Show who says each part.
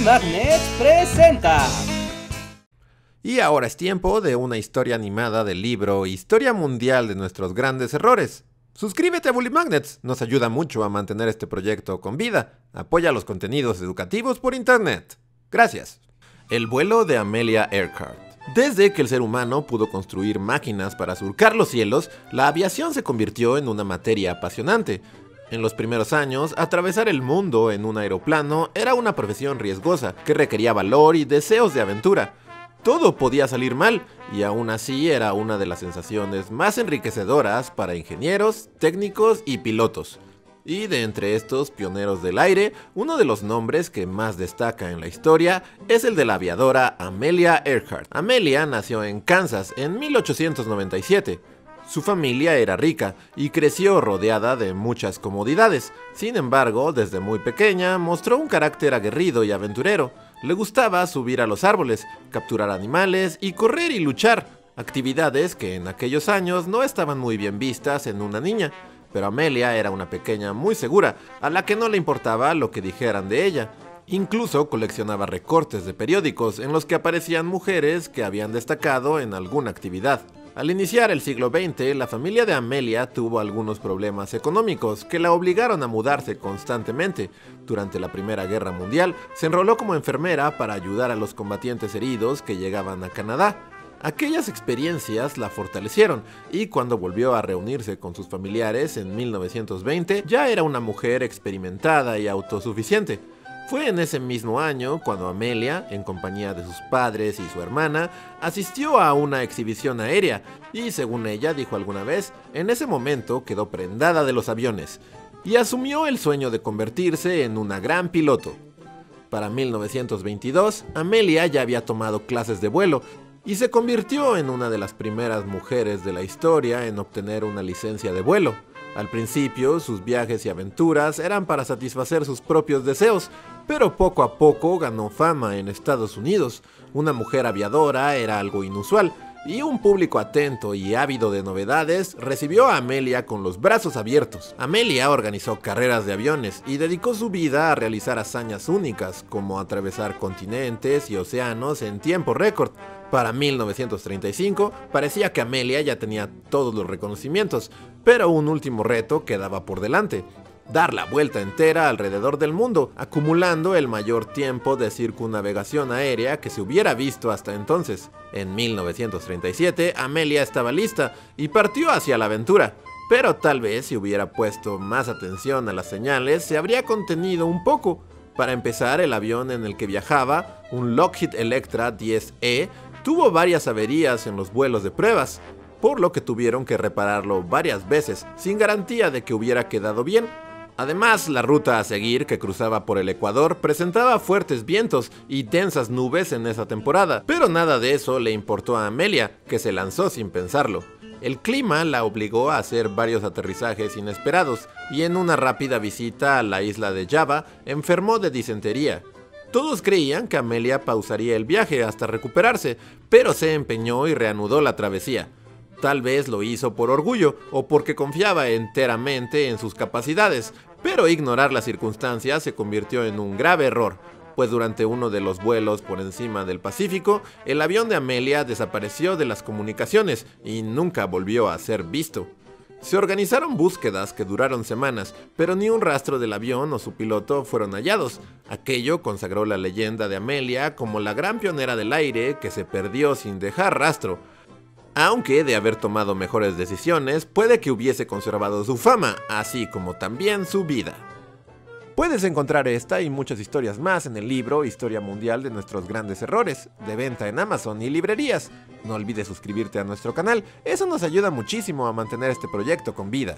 Speaker 1: Magnet presenta.
Speaker 2: Y ahora es tiempo de una historia animada del libro Historia Mundial de nuestros grandes errores. Suscríbete a Bully Magnets, nos ayuda mucho a mantener este proyecto con vida. Apoya los contenidos educativos por internet. Gracias. El vuelo de Amelia Earhart. Desde que el ser humano pudo construir máquinas para surcar los cielos, la aviación se convirtió en una materia apasionante. En los primeros años, atravesar el mundo en un aeroplano era una profesión riesgosa que requería valor y deseos de aventura. Todo podía salir mal, y aún así era una de las sensaciones más enriquecedoras para ingenieros, técnicos y pilotos. Y de entre estos pioneros del aire, uno de los nombres que más destaca en la historia es el de la aviadora Amelia Earhart. Amelia nació en Kansas en 1897. Su familia era rica y creció rodeada de muchas comodidades. Sin embargo, desde muy pequeña mostró un carácter aguerrido y aventurero. Le gustaba subir a los árboles, capturar animales y correr y luchar, actividades que en aquellos años no estaban muy bien vistas en una niña. Pero Amelia era una pequeña muy segura, a la que no le importaba lo que dijeran de ella. Incluso coleccionaba recortes de periódicos en los que aparecían mujeres que habían destacado en alguna actividad. Al iniciar el siglo XX, la familia de Amelia tuvo algunos problemas económicos que la obligaron a mudarse constantemente. Durante la Primera Guerra Mundial, se enroló como enfermera para ayudar a los combatientes heridos que llegaban a Canadá. Aquellas experiencias la fortalecieron y cuando volvió a reunirse con sus familiares en 1920 ya era una mujer experimentada y autosuficiente. Fue en ese mismo año cuando Amelia, en compañía de sus padres y su hermana, asistió a una exhibición aérea y, según ella dijo alguna vez, en ese momento quedó prendada de los aviones y asumió el sueño de convertirse en una gran piloto. Para 1922, Amelia ya había tomado clases de vuelo y se convirtió en una de las primeras mujeres de la historia en obtener una licencia de vuelo. Al principio, sus viajes y aventuras eran para satisfacer sus propios deseos, pero poco a poco ganó fama en Estados Unidos. Una mujer aviadora era algo inusual, y un público atento y ávido de novedades recibió a Amelia con los brazos abiertos. Amelia organizó carreras de aviones y dedicó su vida a realizar hazañas únicas, como atravesar continentes y océanos en tiempo récord. Para 1935 parecía que Amelia ya tenía todos los reconocimientos, pero un último reto quedaba por delante, dar la vuelta entera alrededor del mundo, acumulando el mayor tiempo de circunnavegación aérea que se hubiera visto hasta entonces. En 1937, Amelia estaba lista y partió hacia la aventura. Pero tal vez si hubiera puesto más atención a las señales, se habría contenido un poco. Para empezar, el avión en el que viajaba, un Lockheed Electra 10E, tuvo varias averías en los vuelos de pruebas, por lo que tuvieron que repararlo varias veces, sin garantía de que hubiera quedado bien. Además, la ruta a seguir que cruzaba por el Ecuador presentaba fuertes vientos y densas nubes en esa temporada, pero nada de eso le importó a Amelia, que se lanzó sin pensarlo. El clima la obligó a hacer varios aterrizajes inesperados y en una rápida visita a la isla de Java enfermó de disentería. Todos creían que Amelia pausaría el viaje hasta recuperarse, pero se empeñó y reanudó la travesía. Tal vez lo hizo por orgullo o porque confiaba enteramente en sus capacidades, pero ignorar las circunstancias se convirtió en un grave error, pues durante uno de los vuelos por encima del Pacífico, el avión de Amelia desapareció de las comunicaciones y nunca volvió a ser visto. Se organizaron búsquedas que duraron semanas, pero ni un rastro del avión o su piloto fueron hallados. Aquello consagró la leyenda de Amelia como la gran pionera del aire que se perdió sin dejar rastro, aunque de haber tomado mejores decisiones, puede que hubiese conservado su fama, así como también su vida. Puedes encontrar esta y muchas historias más en el libro Historia Mundial de nuestros grandes errores, de venta en Amazon y librerías. No olvides suscribirte a nuestro canal, eso nos ayuda muchísimo a mantener este proyecto con vida.